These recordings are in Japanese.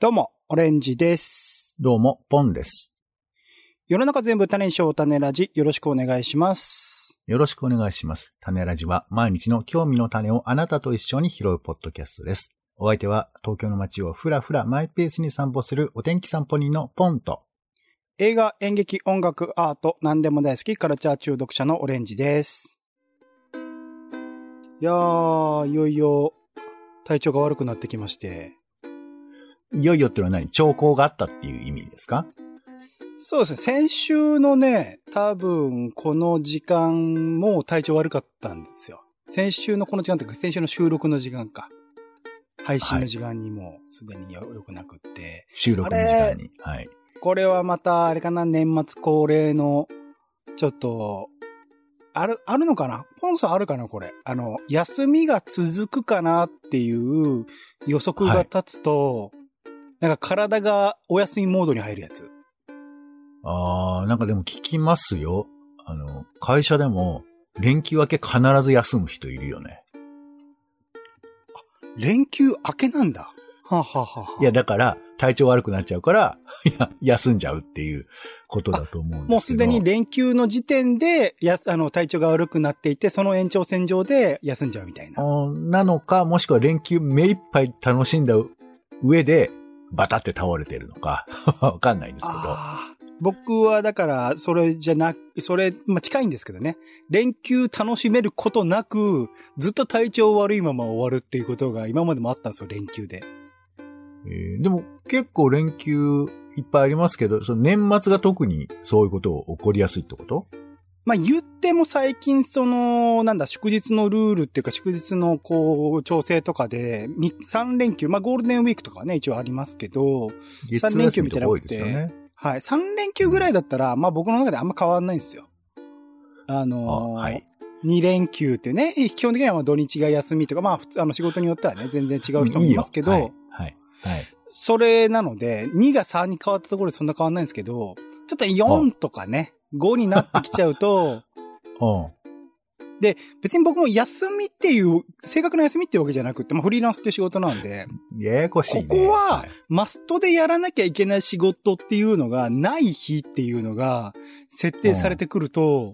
どうも、オレンジです。どうも、ポンです。世の中全部種にしよう種ラジ、よろしくお願いします。よろしくお願いします。種ラジは毎日の興味の種をあなたと一緒に拾うポッドキャストです。お相手は東京の街をふらふらマイペースに散歩するお天気散歩人のポンと。映画、演劇、音楽、アート、何でも大好き、カルチャー中毒者のオレンジです。いやー、いよいよ、体調が悪くなってきまして。いよいよっていうのは何？兆候があったっていう意味ですか？そうですね、先週のね、多分、この時間も体調悪かったんですよ。先週のこの時間というか、先週の収録の時間か。配信の時間にもうすでによ良くなくって。収録の時間に。はい。これはまた、あれかな、年末恒例の、ちょっと、ある、あるのかな？ポンさんあるかなこれ。あの、休みが続くかなっていう予測が立つと、なんか体がお休みモードに入るやつ。あー、なんかでも聞きますよ。あの、会社でも連休明け必ず休む人いるよね。連休明けなんだ。はあ、はあはあはあ、いや、だから体調悪くなっちゃうから、いや、休んじゃうっていうことだと思うんですけど。もうすでに連休の時点で、やす、あの、体調が悪くなっていて、その延長線上で休んじゃうみたいな。なのか、もしくは連休目いっぱい楽しんだ上で、バタって倒れてるのか、わかんないんですけど。僕はだから、それじゃなく、それ、まあ、近いんですけどね。連休楽しめることなく、ずっと体調悪いまま終わるっていうことが今までもあったんですよ、連休で。えーでも結構連休いっぱいありますけど、その年末が特にそういうことを起こりやすいってこと？まあ、言っても最近、その、なんだ、祝日のルールっていうか、祝日のこう、調整とかで、3連休、まあ、ゴールデンウィークとかね、一応ありますけど、月三連休みたいなの多いで。はい。3連休ぐらいだったら、まあ僕の中であんま変わんないんですよ。あのーあはい。2連休ってね、基本的にはまあ土日が休みとか、まあ普通、あの仕事によってはね、全然違う人もいますけど、いいよはい。はい。はい。それなので、2が3に変わったところでそんな変わんないんですけど、ちょっと4とかね、5になってきちゃうと、うん。別に僕も休みっていう、正確な休みっていうわけじゃなくて、まあフリーランスっていう仕事なんで、ややこしいね。ここはいマストでやらなきゃいけない仕事っていうのがない日っていうのが設定されてくると、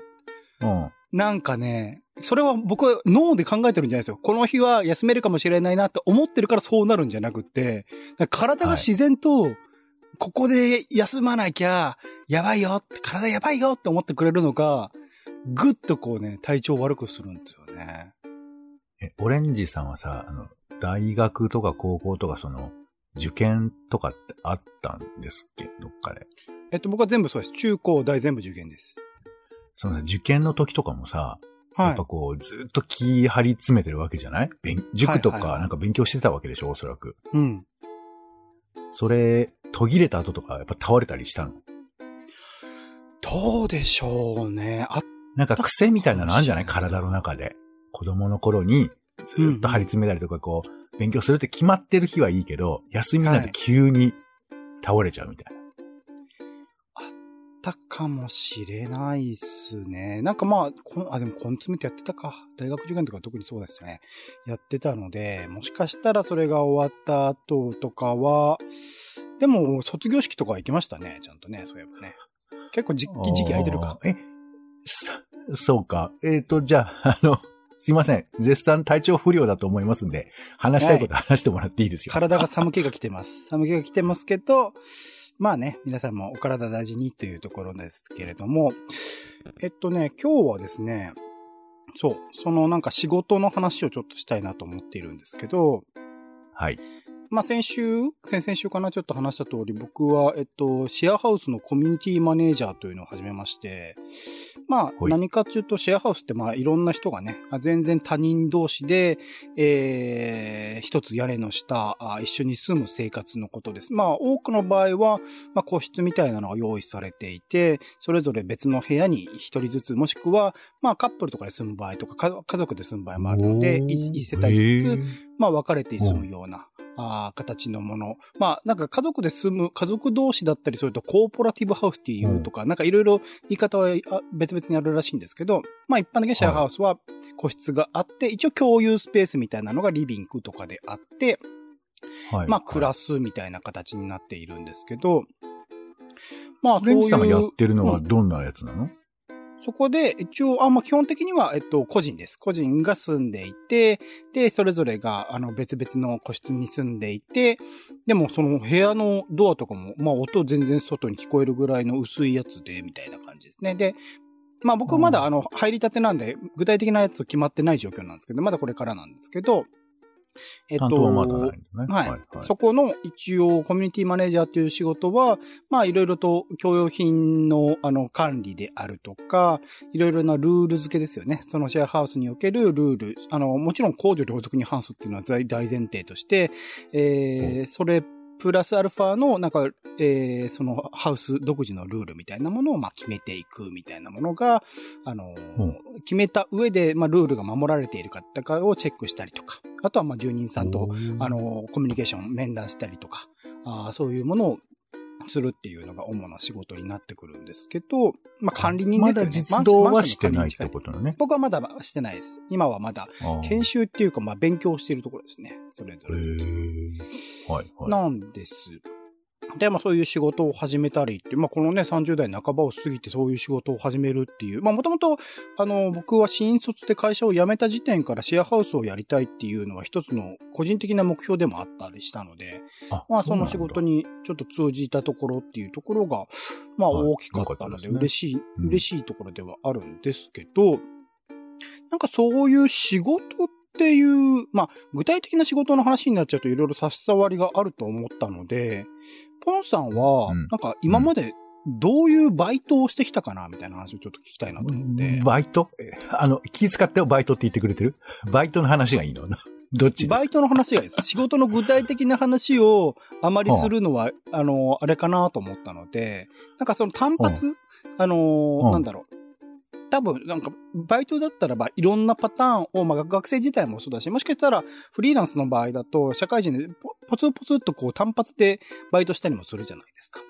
うん。なんかね、それは僕は脳で考えてるんじゃないですよ。この日は休めるかもしれないなって思ってるからそうなるんじゃなくって、体が自然と、ここで休まなきゃ、やばいよ体やばいよって思ってくれるのが、ぐっとこうね、体調悪くするんですよね。え、オレンジさんはさ、あの、大学とか高校とかその、受験とかってあったんですっけ？どっかで。えっと、僕は全部そうです。中高大全部受験です。そのさ受験の時とかもさ、はいやっぱ。こう、ずっと気張り詰めてるわけじゃない？勉塾とかなんか勉強してたわけでしょ？おそらく。うん。それ、途切れた後とか、やっぱ倒れたりしたの？どうでしょうね。あ、なんか癖みたいなのあるんじゃない？体の中で。子供の頃に、ずっと張り詰めたりとか、こう、勉強するって決まってる日はいいけど、休みになると急に倒れちゃうみたいな。ったかもしれないっすね。なんかまあ、こんあ、でもコンツメってやってたか。大学受験とか特にそうですよね。やってたので、もしかしたらそれが終わった後とかは、でも卒業式とかは行きましたね。ちゃんとね、そういえばね。結構時期、時期空いてるか。え、そそうか。えっ、と、じゃあ、あの、すいません。絶賛体調不良だと思いますんで、話したいこと話してもらっていいですよ。体が寒気が来てます。寒気が来てますけど、まあね、皆さんもお体大事にというところですけれども、えっとね、今日はですね、そう、そのなんか仕事の話をちょっとしたいなと思っているんですけど、はい。まあ先週、先々週かなちょっと話した通り、僕は、えっと、シェアハウスのコミュニティマネージャーというのを始めまして、まあはい。何かというとシェアハウスってまあいろんな人がね、あ全然他人同士で、えー、一つ屋根の下あ、一緒に住む生活のことです。まあ多くの場合は、まあ個室みたいなのが用意されていて、それぞれ別の部屋に一人ずつ、もしくは、まあカップルとかで住む場合とか、か家族で住む場合もあるので、一一世帯ずつ、まあ、分かれて住むような、あー形のもの。まあ、なんか家族で住む、家族同士だったりすると、コーポラティブハウスっていうとか、なんかいろいろ言い方はあ別々にあるらしいんですけど、まあ一般的なシェアハウスは個室があって、一応共有スペースみたいなのがリビングとかであって、はい。まあ、クラス。スみたいな形になっているんですけど、まあ、そうレンジさんがやいうっ、てるのはうんどんなやつなの、そこで、一応、あ、まあ、基本的には、えっと、個人です。個人が住んでいて、で、それぞれが、あの、別々の個室に住んでいて、でも、その部屋のドアとかも、まあ、音全然外に聞こえるぐらいの薄いやつで、みたいな感じですね。で、まあ、僕まだ、うんあの、入りたてなんで、具体的なやつ決まってない状況なんですけど、まだこれからなんですけど、えっ担当はまだないんだね。はい。はい。そこの一応コミュニティマネージャーっていう仕事は、まあいろいろと共用品のあの管理であるとか、いろいろなルール付けですよね。そのシェアハウスにおけるルール。あの、もちろん公序良俗に反すっていうのは大大前提として、えー、それプラスアルファの、なんか、えー、そのハウス独自のルールみたいなものを、まあ、決めていくみたいなものが、あのーうん。決めた上で、まあ、ルールが守られているかってかをチェックしたりとか、あとは、まあ、住人さんと、あ、の、コミュニケーション、面談したりとか、あーそういうものをするっていうのが主な仕事になってくるんですけど、まあ、管理人まですよね。だ実動はしてないってことだね。僕はまだしてないです。今はまだ研修っていうか、まあ、勉強しているところですね。それぞへれ。ーはい、はい。なんです。で、まあそういう仕事を始めたりって、まあこのね、30代半ばを過ぎてそういう仕事を始めるっていう、まあもともと、あの、僕は新卒で会社を辞めた時点からシェアハウスをやりたいっていうのは一つの個人的な目標でもあったりしたので、あまあその仕事にちょっと通じたところっていうところが、まあはい。大きかったので嬉しい、うん。嬉しいところではあるんですけど、なんかそういう仕事っていう、まあ具体的な仕事の話になっちゃうといろいろ差し障りがあると思ったので、ポンさんはうん、なんか今までどういうバイトをしてきたかなみたいな話をちょっと聞きたいなと思って。バイト？えあの、気使ってバイトって言ってくれてる？バイトの話がいいの？どっちバイトの話がいいです。仕事の具体的な話をあまりするのは、あの、あれかなと思ったので、なんかその単発、あのうん。なんだろう。多分、なんか、バイトだったらば、いろんなパターンを、まあ、学生自体もそうだし、もしかしたら、フリーランスの場合だと、社会人でポ、ポツポツっとこう、単発でバイトしたりもするじゃないですか。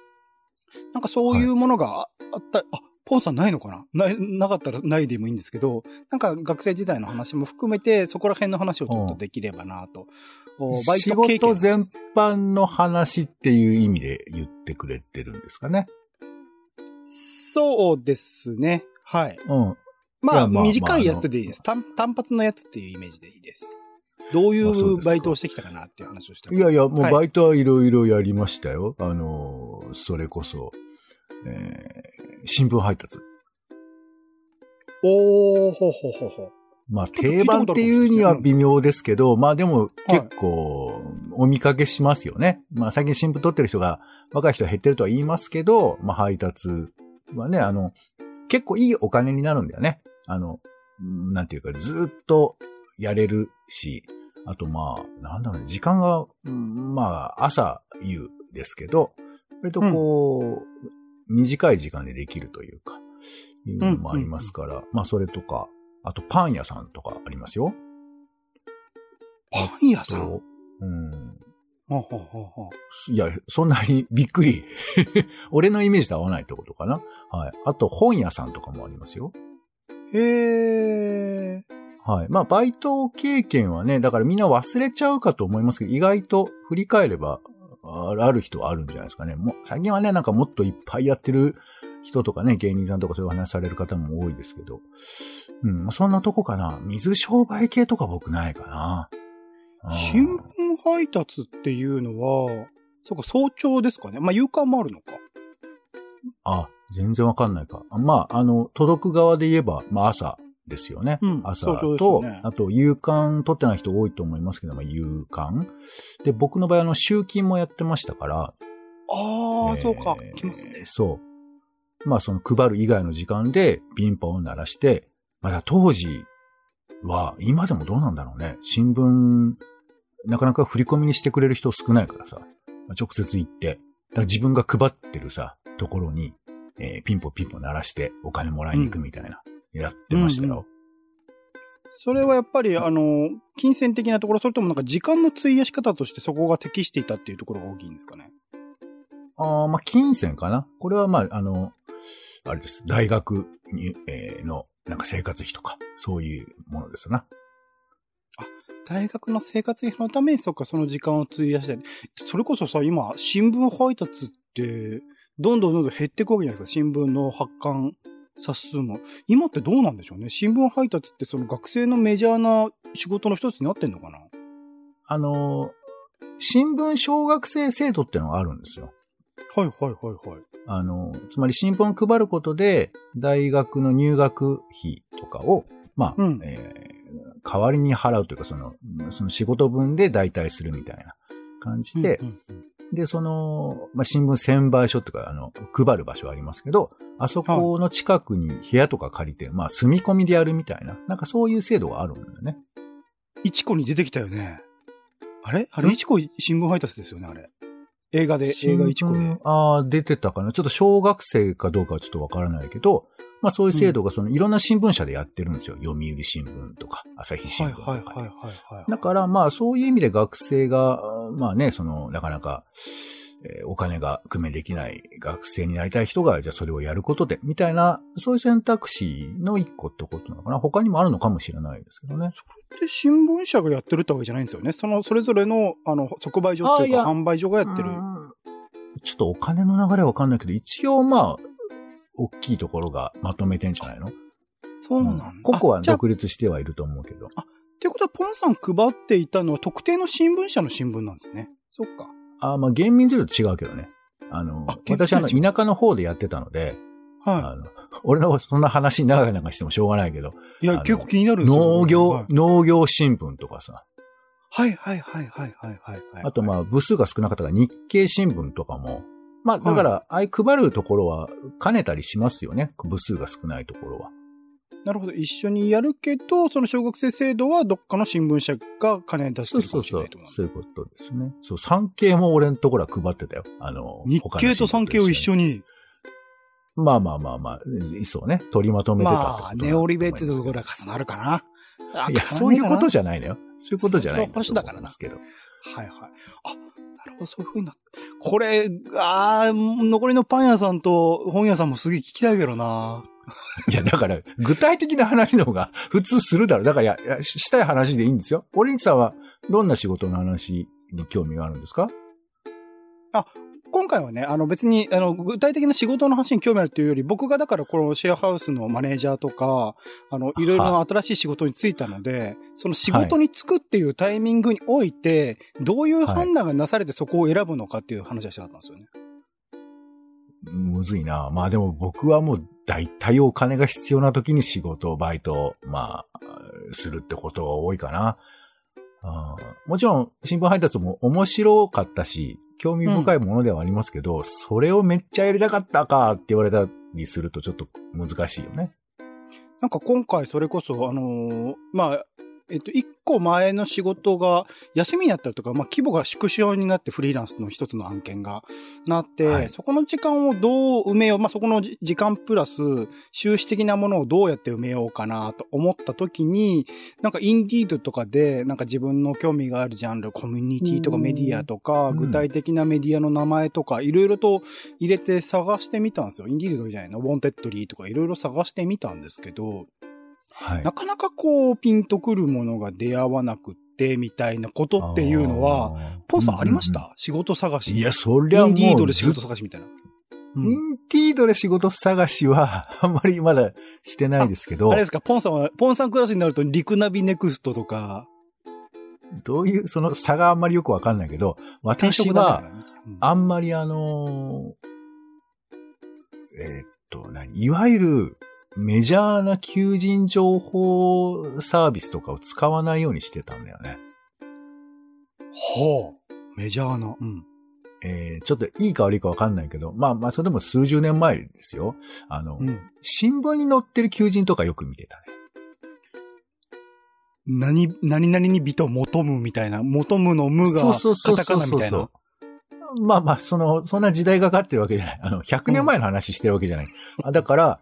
なんかそういうものがああった、あ、ポンさんないのかな？ない、なかったらないでもいいんですけど、なんか学生時代の話も含めて、そこら辺の話をちょっとできればなと。おバイ仕ト経験事全般の話っていう意味で言ってくれてるんですかね？そうですね。はい。うん。まあ、まあ短いやつでいいです。単単発のやつっていうイメージでいいです。どういうバイトをしてきたかなっていう話をしていやいや、もうはいバイトはいろいろやりましたよ。あのー、それこそ、えー、新聞配達。おー、ほうほうほうほう。まあ、定番っていうには微妙ですけど、まあでも結構お見かけしますよね。まあ最近新聞取ってる人が、若い人は減ってるとは言いますけど、まあ配達はね、あの、結構いいお金になるんだよね。あの、うんなんていうか、ずっとやれるし、あとまあ、なんだろうね、時間が、うんまあ、朝夕ですけど、割とこう、短い時間でできるというか、いうのもありますから、まあそれとか、あとパン屋さんとかありますよ。パン屋さん？うん。ほうほうほうほういや、そんなにびっくり。俺のイメージと合わないってことかな。はい。あと本屋さんとかもありますよ。へー。はい。まあ、バイト経験はね、だからみんな忘れちゃうかと思いますけど、意外と振り返れば、あある人はあるんじゃないですかね。もう、最近はね、なんかもっといっぱいやってる人とかね、芸人さんとかそういう話される方も多いですけど、うん、まあそんなとこかな。水商売系とか僕ないかな。新聞配達っていうのは、そうか、早朝ですかね。まあ、夕刊もあるのか。あ、全然わかんないか。あまあ、あの、届く側で言えば、まあ朝ですよね。うん朝と、よねあと、夕刊取ってない人多いと思いますけど、まあ、夕刊。で、僕の場合、あの、集金もやってましたから。ああ、えーそうか。来ますね。そう。まあ、その配る以外の時間で、ピンポンを鳴らして、まだ当時は、今でもどうなんだろうね。新聞、なかなか振り込みにしてくれる人少ないからさ。まあ直接行って、だから自分が配ってるさ、ところに、えーピンポンピンポン鳴らしてお金もらいに行くみたいな、やってましたよ。それはやっぱり、あの、金銭的なところ、それともなんか時間の費やし方としてそこが適していたっていうところが大きいんですかね？ああ、まあ、金銭かな。これはまあ、あの、あれです。大学に、えーの、なんか生活費とか、そういうものですな。大学の生活費のために、そっか、その時間を費やして。それこそさ、今、新聞配達って、どんどんどんどん減っていくわけじゃないですか。新聞の発刊冊数も。今ってどうなんでしょうね。新聞配達ってその学生のメジャーな仕事の一つになってんのかなあの、新聞小学生制度ってのがあるんですよ。はいはいはいはい。あの、つまり新聞を配ることで、大学の入学費とかを、まあ、うんえー代わりに払うというか、その、その仕事分で代替するみたいな感じで、うんうんうんで、その、まあ、新聞専売所とか、あの、配る場所ありますけど、あそこの近くに部屋とか借りて、まあ、住み込みでやるみたいな、なんかそういう制度があるんだよね。いちこに出てきたよね。あれ？あれ？ん？いちこ新聞配達ですよね、あれ。映画で、映画いちこで。ああ、出てたかな。ちょっと小学生かどうかはちょっとわからないけど、まあそういう制度がそのいろんな新聞社でやってるんですよ。読売新聞とか、朝日新聞とかで。はいはいはいはいはい。だからまあそういう意味で学生が、まあね、その、なかなか、えーお金が工面できない学生になりたい人が、じゃあそれをやることで、みたいな、そういう選択肢の一個ってことなのかな？他にもあるのかもしれないですけどね。で、新聞社がやってるってわけじゃないんですよね？その、それぞれの、あの、即売所っていうか、販売所がやってる。うんちょっとお金の流れはわかんないけど、一応まあ、大きいところがまとめてんじゃないの？そうなんだ。個々は独立してはいると思うけど。てことは、ポンさん配っていたのは特定の新聞社の新聞なんですね。そっか。あまあ、厳密に言うと違うけどね。あのあ、私あの、田舎の方でやってたので、はあの、俺のそんな話長々してもしょうがないけど、い。いや、結構気になるんですよ。農業、はい農業新聞とかさ、はいはいはいはいはいはい。あとまあ、部数が少なかったから日経新聞とかも、まあ、だから、ああいう配るところは兼ねたりしますよね。部数が少ないところは。なるほど。一緒にやるけど、その小学生制度はどっかの新聞社が金出してそうそうそうるかもしれないってこと。そういうことですね。そう、産経も俺のところは配ってたよ。あの、日経と産経を一緒に。に。まあまあまあまあ、そうね。取りまとめてたまあ、ネオリベってところは重なるかな。あいや、そういうことじゃ。ゃないのよ。そういうことじゃないんそういう話だからなと思いますけど。はいはい。あ、なるほど、そういう風にな。これ、あー残りのパン屋さんと本屋さんもすげえ聞きたいけどないや、だから、具体的な話の方が普通するだろう。だから、いや、ししたい話でいいんですよ。オリンチさんは、どんな仕事の話に興味があるんですか？今回はね、あの別に、あの、具体的な仕事の話に興味あるっていうより、僕がだからこのシェアハウスのマネージャーとか、あの、いろいろな新しい仕事に就いたので、その仕事に就くっていうタイミングにおいて、どういう判断がなされてそこを選ぶのかっていう話がしたかったんですよね。むずいな。まあでも僕はもう大体お金が必要な時に仕事、バイト、まあ、するってことが多いかな。あーもちろん、新聞配達も面白かったし、興味深いものではありますけど、それをめっちゃやりたかったかって言われたりするとちょっと難しいよね。なんか今回それこそ、あのーまあ、えっと、一個前の仕事が休みになったりとか、まあ、規模が縮小になってフリーランスの一つの案件がなって、はい。そこの時間をどう埋めよう、まあ、そこのじ時間プラス収支的なものをどうやって埋めようかなと思った時に、なんか Indeed とかで、なんか自分の興味があるジャンル、コミュニティとかうん。メディアとか、うん。具体的なメディアの名前とか、いろいろと入れて探してみたんですよ。 Indeed じゃないの、 Wantedly とかいろいろ探してみたんですけど、はい。な。かなかこう、ピンとくるものが出会わなくって、みたいなことっていうのは、ポンさんありました、仕事探し？いや、そりゃもう Indeed で仕事探しみたいな。イうん。ンディードで仕事探しは、あんまりまだしてないですけど。あれ、ですか、ポンさんは、ポンさんクラスになると、リクナビネクストとか、どういう、その差があんまりよくわかんないけど、転私はあんまりあのーえーっと、何？いわゆるメジャーな求人情報サービスとかを使わないようにしてたんだよね。ほう。メジャーな。うん。えーちょっといいか悪いかわかんないけど、まあまあ、それでも数十年前ですよ。あの、うん。新聞に載ってる求人とかよく見てたね。何、何々に美と求むみたいな、求むの無が、カタカナみたいな。まあまあ、その、そんな時代がかかってるわけじゃない。あの、100年前の話してるわけじゃない。あだから、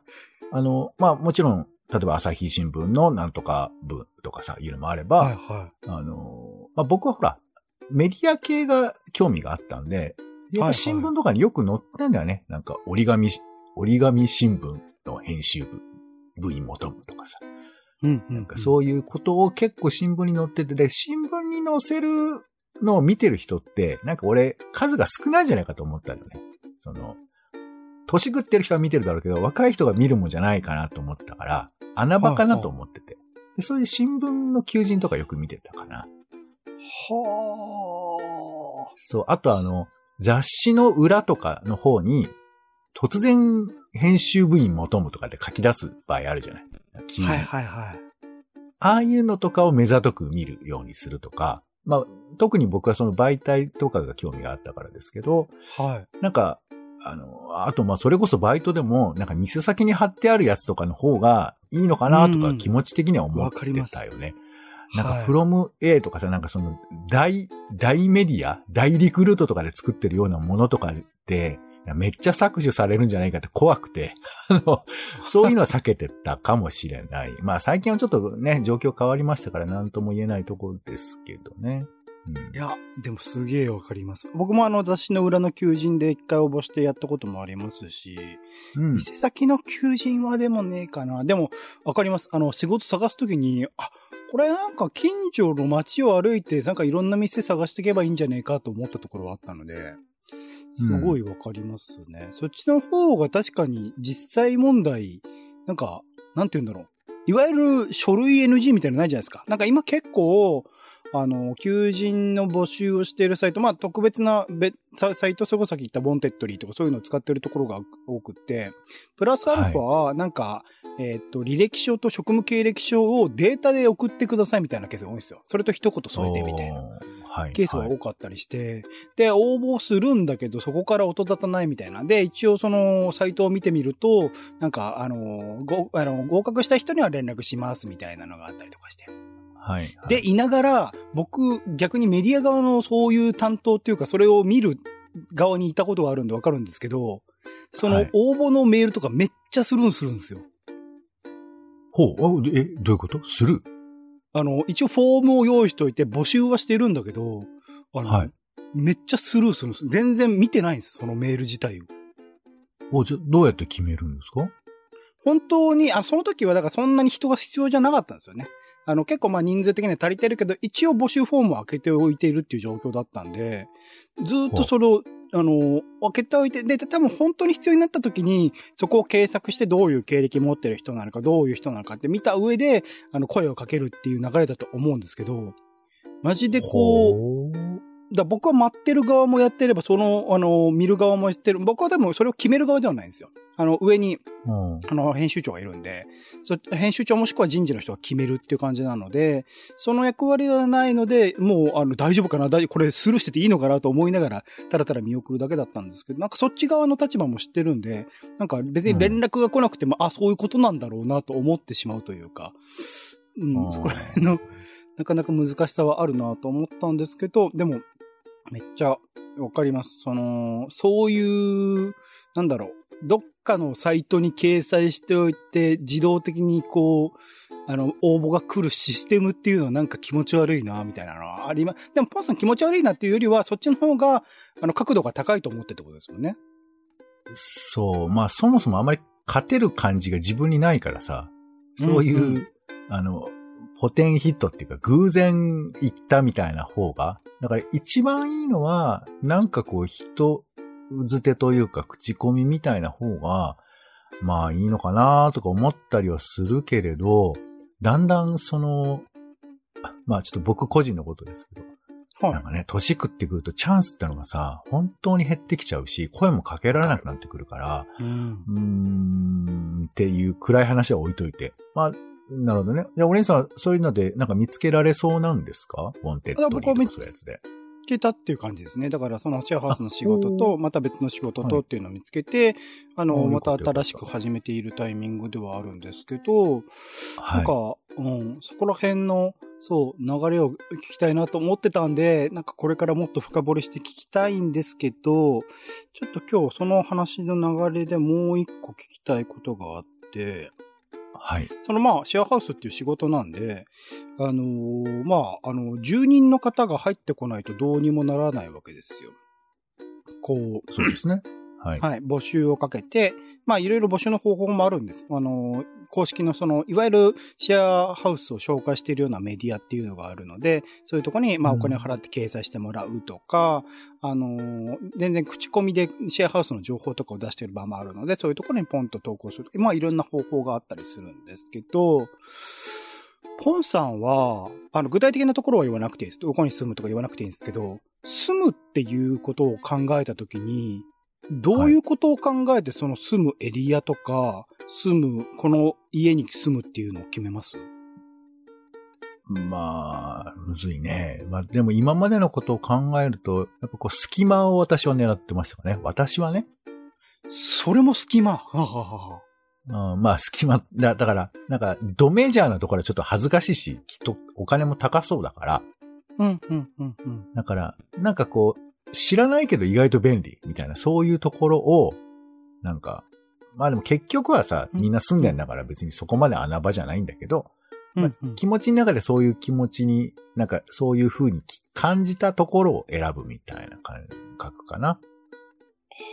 あの、まあもちろん、例えば朝日新聞のなんとか部とかさ、いうのもあれば、はいはあの、まあ僕はほら、メディア系が興味があったんで、やっぱ新聞とかによく載ってんだよね。なんか折り紙、折り紙新聞の編集部、部員求むとかさ。うん、うん。なんかそういうことを結構新聞に載ってて、で、新聞に載せるのを見てる人って、なんか俺、数が少ないんじゃないかと思ったよね。その、年食ってる人は見てるだろうけど、若い人が見るもんじゃないかなと思ってたから、穴場かなと思ってて。で、そういう新聞の求人とかよく見てたかな。はそう、あとあの、雑誌の裏とかの方に、突然編集部員求むとかで書き出す場合あるじゃない？はいはいはい。ああいうのとかを目ざとく見るようにするとか、まあ、特に僕はその媒体とかが興味があったからですけど、はい。なんか、あの、あとまあそれこそバイトでも、なんか店先に貼ってあるやつとかの方がいいのかなとか気持ち的には思ってわかりますたよね。なんか、はい from A とかさ、なんかその、大、大メディア大リクルートとかで作ってるようなものとかって、めっちゃ搾取されるんじゃないかって怖くて、あの、そういうのは避けてたかもしれない。まあ最近はちょっとね、状況変わりましたから何とも言えないところですけどね。うんいや、でもすげえわかります。僕もあの雑誌の裏の求人で一回応募してやったこともありますし、うん。店先の求人はでもねえかな。でも、わかります。あの、仕事探すときに、あ、これなんか近所の街を歩いて、なんかいろんな店探していけばいいんじゃねえかと思ったところはあったので、すごいわかりますね。そっちの方が確かに実際問題、なんか、なんて言うんだろう。いわゆる書類 NG みたいなのないじゃないですか。なんか今結構、あの、求人の募集をしているサイト、まあ特別な別サイト、そこさっき言った Wantedly とかそういうのを使ってるところが多くって、プラスアルファは、なんか、えっ、と、履歴書と職務経歴書をデータで送ってくださいみたいなケースが多いんですよ。それと一言添えてみたいな。ケースがはい多かったりして、で、応募するんだけど、そこから音沙汰ないみたいな。で、一応その、サイトを見てみると、なんか、あの、ご、あの、合格した人には連絡しますみたいなのがあったりとかして。はい。で、いながら、僕、逆にメディア側のそういう担当っていうか、それを見る側にいたことがあるんでわかるんですけど、そのはい応募のメールとかめっちゃスルーするんですよ。ほう、あえ、どういうこと？する？あの、一応フォームを用意しておいて募集はしてるんだけど、あの、はいめっちゃスルーするんです。全然見てないんです、そのメール自体を。お、じゃ、どうやって決めるんですか？本当に、あ、その時はだからそんなに人が必要じゃなかったんですよね。あの、結構まあ人数的には足りてるけど、一応募集フォームを開けておいているっていう状況だったんで、ずーっとそれを、あの、開けておいて、で、多分本当に必要になった時に、そこを検索してどういう経歴持ってる人なのか、どういう人なのかって見た上で、あの、声をかけるっていう流れだと思うんですけど、マジでこうだ僕は待ってる側もやってれば、その、あの、見る側もやってる。僕はでもそれを決める側ではないんですよ。あの、上に、うんあの、編集長がいるんで、そ編集長もしくは人事の人が決めるっていう感じなので、その役割がないので、もう、あの、大丈夫かな大これスルーしてていいのかなと思いながら、たらたら見送るだけだったんですけど、なんかそっち側の立場も知ってるんで、なんか別に連絡が来なくても、あ、そういうことなんだろうなと思ってしまうというか、うん、うんそこら辺の、なかなか難しさはあるなと思ったんですけど、でも、めっちゃわかります。その、そういう、なんだろう、どっかのサイトに掲載しておいて、自動的にこう、あの、応募が来るシステムっていうのはなんか気持ち悪いな、みたいなのはあります。でも、ポンさん気持ち悪いなっていうよりは、そっちの方が、あの、角度が高いと思ってってことですよね。そう。まあ、そもそもあまり勝てる感じが自分にないからさ、そういう、うんうあの、ポテンヒットっていうか、偶然行ったみたいな方が、だから一番いいのは、なんかこう、人づてというか、口コミみたいな方が、まあいいのかなとか思ったりはするけれど、だんだんその、まあちょっと僕個人のことですけど、はなんかね、年食ってくるとチャンスってのがさ、本当に減ってきちゃうし、声もかけられなくなってくるから、い。うん。うーん、っていう暗い話は置いといて。まあ、なるほどね。じゃあ、お姉さんはそういうので、なんか見つけられそうなんですか？ウォンテッドリーとかそういうやつで。見つけたっていう感じですね。だから、そのシェアハウスの仕事と、また別の仕事とっていうのを見つけて、あの、あまた新しく始めているタイミングではあるんですけど、はないんか、うん、そこら辺の、そう、流れを聞きたいなと思ってたんで、なんかこれからもっと深掘りして聞きたいんですけど、ちょっと今日その話の流れでもう一個聞きたいことがあって、はい。そのまあ、シェアハウスっていう仕事なんで、あのーまあ、あの、住人の方が入ってこないとどうにもならないわけですよ。こう、そうですね。はい。はい、募集をかけて、まあ、いろいろ募集の方法もあるんです。あの、公式のその、いわゆるシェアハウスを紹介しているようなメディアっていうのがあるので、そういうところに、まあ、お金を払って掲載してもらうとか、うん、あの、全然口コミでシェアハウスの情報とかを出している場もあるので、そういうところにポンと投稿する。まあ、いろんな方法があったりするんですけど、ポンさんは、あの、具体的なところは言わなくていいです。どこに住むとか言わなくていいんですけど、住むっていうことを考えたときに、どういうことを考えてその住むエリアとか、住む、この家に住むっていうのを決めます？まあ、むずいね。まあ、でも今までのことを考えると、やっぱこう、隙間を私は狙ってましたね。私はね。それも隙間？はははうん、まあ、隙間、だだから、なんか、ドメジャーなところはちょっと恥ずかしいし、きっとお金も高そうだから。うん、うん、うん、うん。だから、なんかこう、知らないけど意外と便利、みたいな、そういうところを、なんか、まあでも結局はさ、みんな住んでんだから別にそこまで穴場じゃないんだけど、まあ、気持ちの中でそういう気持ちに、なんかそういう風に感じたところを選ぶみたいな感覚かな。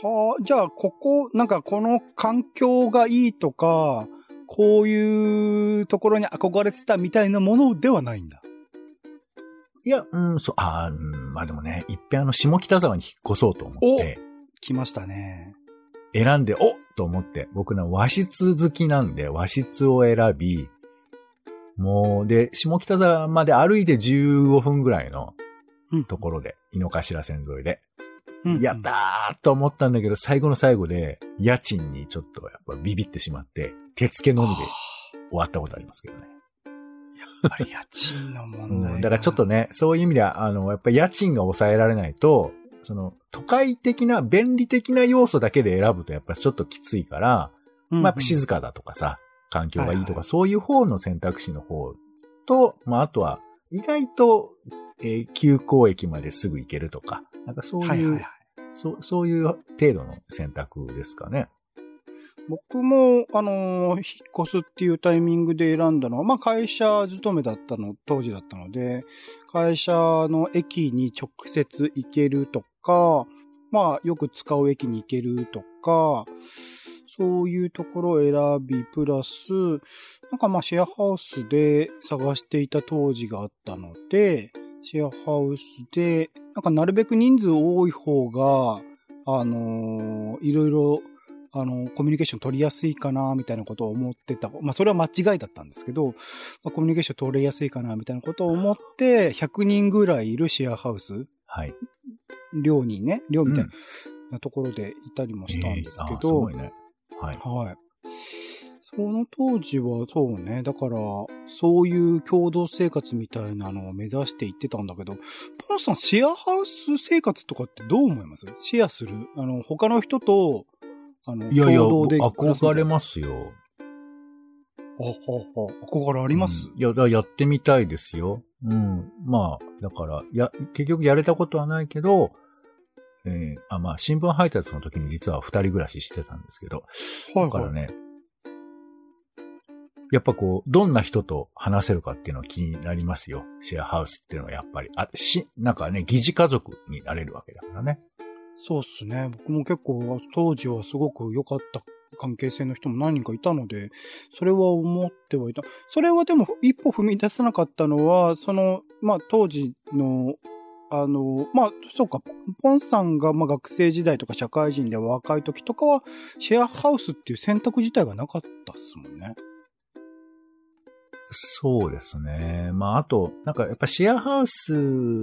はあ、じゃあ、ここ、なんかこの環境がいいとか、こういうところに憧れてたみたいなものではないんだ。いや、うん、そう、あうん、まあでもね、いっぺんあの、下北沢に引っ越そうと思って。来ましたね。選んで、おと思って、僕の和室好きなんで、和室を選び、もう、で、下北沢まで歩いて15分ぐらいのところで、井の頭線沿いで。やったーと思ったんだけど、最後の最後で、家賃にちょっとやっぱビビってしまって、手付けのみで終わったことありますけどね。やっぱり家賃の問題、うん。だからちょっとね、そういう意味では、あの、やっぱり家賃が抑えられないと、その、都会的な、便利的な要素だけで選ぶとやっぱりちょっときついから、うんうん、まあ、静かだとかさ、環境がいいとか、はいはい、そういう方の選択肢の方と、まあ、あとは、意外と、えー、急行駅まですぐ行けるとか、なんかそういう、はいはいはい、そう、そういう程度の選択ですかね。僕も、あのー、引っ越すっていうタイミングで選んだのは、まあ会社勤めだったの、当時だったので、会社の駅に直接行けるとか、まあよく使う駅に行けるとか、そういうところを選び、プラス、なんかまあシェアハウスで探していた当時があったので、シェアハウスで、なんかなるべく人数多い方が、あのー、いろいろ、あのー、コミュニケーション取りやすいかな、みたいなことを思ってた。まあ、それは間違いだったんですけど、まあ、コミュニケーション取りやすいかな、みたいなことを思って、100人ぐらいいるシェアハウス。はい。寮にね、寮みたいなところでいたりもしたんですけど。えー、すごいね。はい。はい。その当時はそうね、だから、そういう共同生活みたいなのを目指していってたんだけど、ポンさん、シェアハウス生活とかってどう思います？シェアする？あの、他の人と、あの、いやいや憧れますよ。あ、はは、憧れあります、うん、いや、だやってみたいですよ。うん。まあ、だから、や、結局やれたことはないけど、えー、あ、まあ、新聞配達の時に実は二人暮らししてたんですけど、はいはい、だからね、やっぱこう、どんな人と話せるかっていうのは気になりますよ。シェアハウスっていうのはやっぱり。あ、し、なんかね、疑似家族になれるわけだからね。そうっすね。僕も結構当時はすごく良かった関係性の人も何人かいたので、それは思ってはいた。それはでも一歩踏み出せなかったのは、その、まあ当時の、あの、まあ、そうか、ポンさんがまあ学生時代とか社会人で若い時とかは、シェアハウスっていう選択自体がなかったっすもんね。そうですね。まあ、あと、なんかやっぱシェアハウス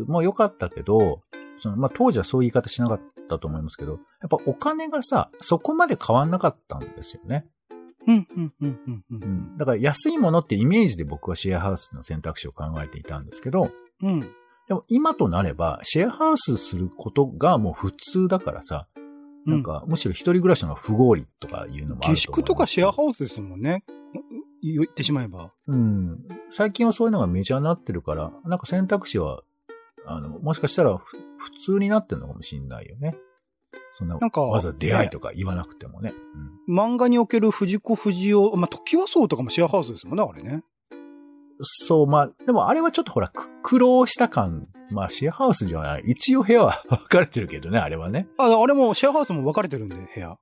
も良かったけど、そのまあ、当時はそういう言い方しなかったと思いますけど、やっぱお金がさ、そこまで変わんなかったんですよね。うん、うん、うん、うん。うん。だから安いものってイメージで僕はシェアハウスの選択肢を考えていたんですけど、うん。でも今となれば、シェアハウスすることがもう普通だからさ、なんか、むしろ一人暮らしの不合理とかいうのもあると思う。下宿とかシェアハウスですもんね。言ってしまえば。うん。最近はそういうのがメジャーになってるから、なんか選択肢は、あの、もしかしたら普通になってるのかもしんないよね。そんな、なんか、わざ出会いとか言わなくてもね。うん、漫画における藤子不二雄、まあ、時はそうとかもシェアハウスですもんね、あれね。そう、まあ、でもあれはちょっとほら、苦労した感、まあシェアハウスじゃない。一応部屋は分かれてるけどね、あれはね。あ、あれもシェアハウスも分かれてるんで、部屋。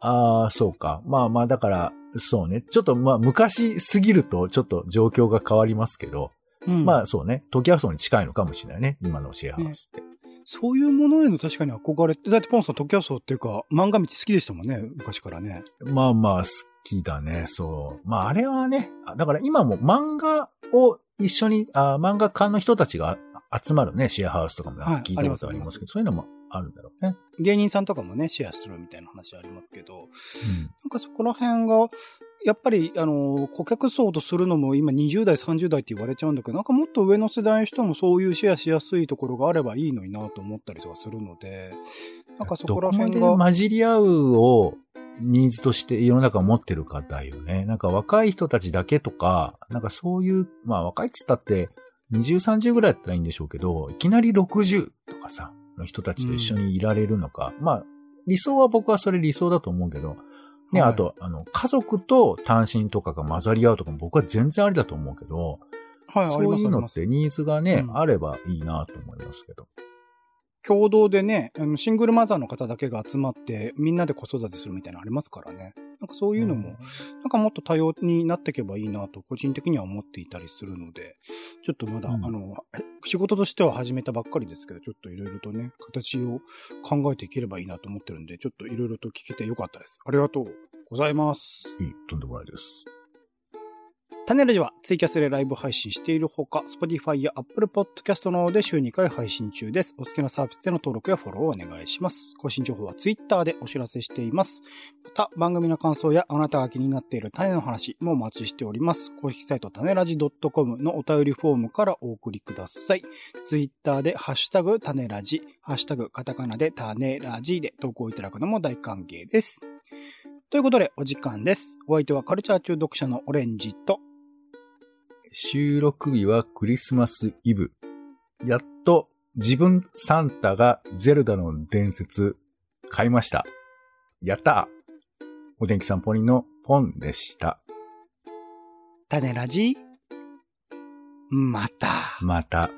ああ、そうか。まあまあ、だから、そうね。ちょっとまあ昔すぎるとちょっと状況が変わりますけど、うんまあそうね。トキハウスに近いのかもしれないね。今のシェアハウスって。そういうものへの確かに憧れて、だってポンさん、時キャっていうか、漫画道好きでしたもんね、昔からね。まあまあ好きだね、そう。まああれはね、あだから今も漫画を一緒に、あ漫画館の人たちが集まるね、シェアハウスとかもはい聞いたことありますけど、そういうのもあるんだろうね。芸人さんとかもね、シェアするみたいな話ありますけど、うん。なんかそこら辺が、やっぱり、あの、顧客層とするのも今20代、30代って言われちゃうんだけど、なんかもっと上の世代の人もそういうシェアしやすいところがあればいいのになと思ったりとかするので、なんかそこら辺が。どこまで混じり合うをニーズとして世の中を持ってるかだよね。なんか若い人たちだけとか、なんかそういう、まあ若いっつったって20、30ぐらいだったらいいんでしょうけど、いきなり60とかさ、の人たちと一緒にいられるのか。まあ理想は僕はそれ理想だと思うけど、ね、はいあと、あの、家族と単身とかが混ざり合うとかも僕は全然ありだと思うけど、はい、そういうのって。ニーズがね、うんあればいいなと思いますけど。共同でね、あのシングルマザーの方だけが集まって、みんなで子育てするみたいなのありますからね。なんかそういうのも、なんかもっと多様になっていけばいいなと、個人的には思っていたりするので、ちょっとまだ、うんあの、仕事としては始めたばっかりですけど、ちょっといろいろとね、形を考えていければいいなと思ってるんで、ちょっといろいろと聞けてよかったです。ありがとうございます。いい、とんでもないです。種ラジはツイキャスでライブ配信しているほか、Spotify や Apple Podcast などで週2回配信中です。お好きなサービスでの登録やフォローをお願いします。更新情報は Twitter でお知らせしています。また、番組の感想やあなたが気になっている種の話もお待ちしております。公式サイト種ラジ .com のお便りフォームからお送りください。Twitter でハッシュタグ種ラジ、ハッシュタグカタカナで種ラジで投稿いただくのも大歓迎です。ということで、お時間です。お相手はカルチャー中読者のオレンジと、収録日はクリスマスイブ。やっと自分サンタがゼルダの伝説買いました。やったお天気散歩人のポンでした。種ラジ？また。また。